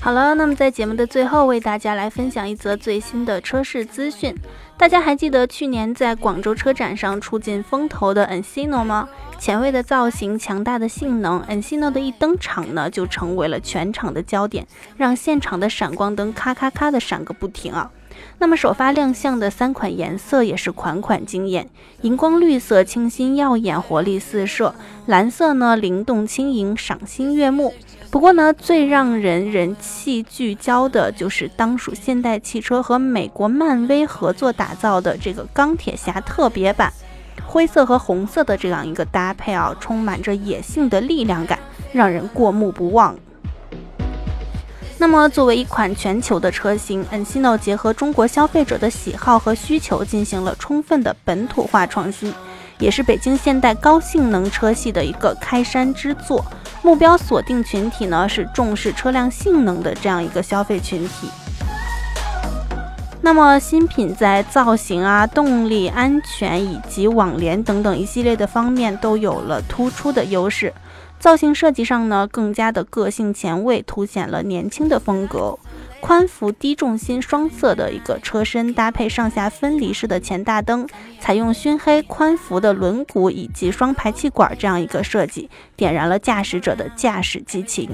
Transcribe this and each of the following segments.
好了，那么在节目的最后，为大家来分享一则最新的车市资讯。大家还记得去年在广州车展上出尽风头的 Encino 吗？前卫的造型，强大的性能，Encino 的一登场呢，就成为了全场的焦点，让现场的闪光灯咔咔咔的闪个不停啊！那么首发亮相的三款颜色也是款款惊艳，荧光绿色清新耀眼，活力四射；蓝色呢灵动轻盈，赏心悦目。不过呢，最让人人气聚焦的就是当属现代汽车和美国漫威合作打造的这个钢铁侠特别版，灰色和红色的这样一个搭配啊，充满着野性的力量感，让人过目不忘。那么，作为一款全球的车型，Encino 结合中国消费者的喜好和需求，进行了充分的本土化创新，也是北京现代高性能车系的一个开山之作。目标锁定群体呢，是重视车辆性能的这样一个消费群体。那么，新品在造型啊、动力、安全以及网联等等一系列的方面都有了突出的优势。造型设计上呢，更加的个性前卫，凸显了年轻的风格。宽幅低重心双色的一个车身，搭配上下分离式的前大灯，采用熏黑宽幅的轮毂以及双排气管这样一个设计，点燃了驾驶者的驾驶激情。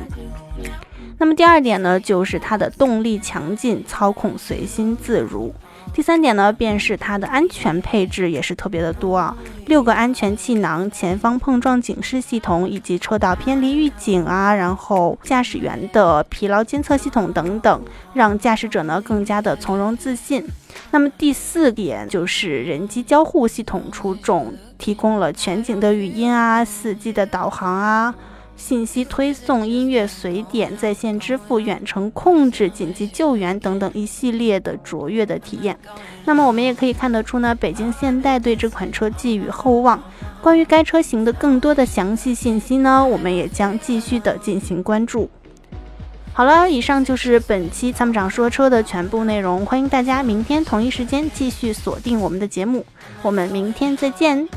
那么第二点呢，就是它的动力强劲，操控随心自如。第三点呢，便是它的安全配置也是特别的多啊，六个安全气囊、前方碰撞警示系统以及车道偏离预警啊，然后驾驶员的疲劳监测系统等等，让驾驶者呢更加的从容自信。那么第四点就是人机交互系统出众，提供了全景的语音啊、四 G 的导航啊。信息推送、音乐随点、在线支付、远程控制、紧急救援等等一系列的卓越的体验。那么我们也可以看得出呢，北京现代对这款车寄予厚望。关于该车型的更多的详细信息呢，我们也将继续的进行关注。好了，以上就是本期参谋长说车的全部内容。欢迎大家明天同一时间继续锁定我们的节目，我们明天再见。